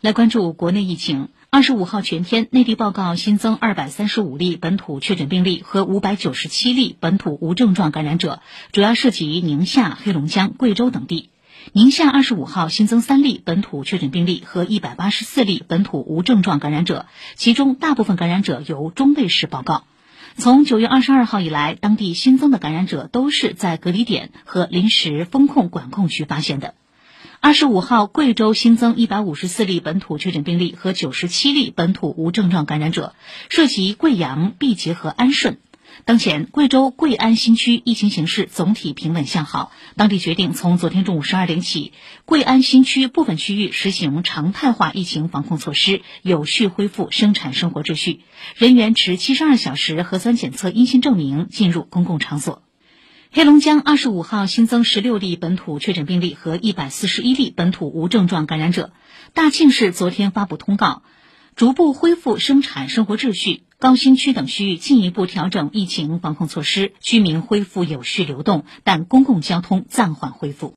来关注国内疫情。二十五号全天，内地报告新增二百三十五例本土确诊病例和五百九十七例本土无症状感染者，主要涉及宁夏、黑龙江、贵州等地。宁夏二十五号新增三例本土确诊病例和一百八十四例本土无症状感染者，其中大部分感染者由中卫市报告。从九月二十二号以来，当地新增的感染者都是在隔离点和临时封控管控区发现的。二十五号，贵州新增一百五十四例本土确诊病例和九十七例本土无症状感染者，涉及贵阳、毕节和安顺。当前，贵州贵安新区疫情形势总体平稳向好。当地决定从昨天中午十二点起，贵安新区部分区域实行常态化疫情防控措施，有序恢复生产生活秩序。人员持七十二小时核酸检测阴性证明进入公共场所。黑龙江二十五号新增十六例本土确诊病例和一百四十一例本土无症状感染者。大庆市昨天发布通告，逐步恢复生产生活秩序。高新区等区域进一步调整疫情防控措施，居民恢复有序流动，但公共交通暂缓恢复。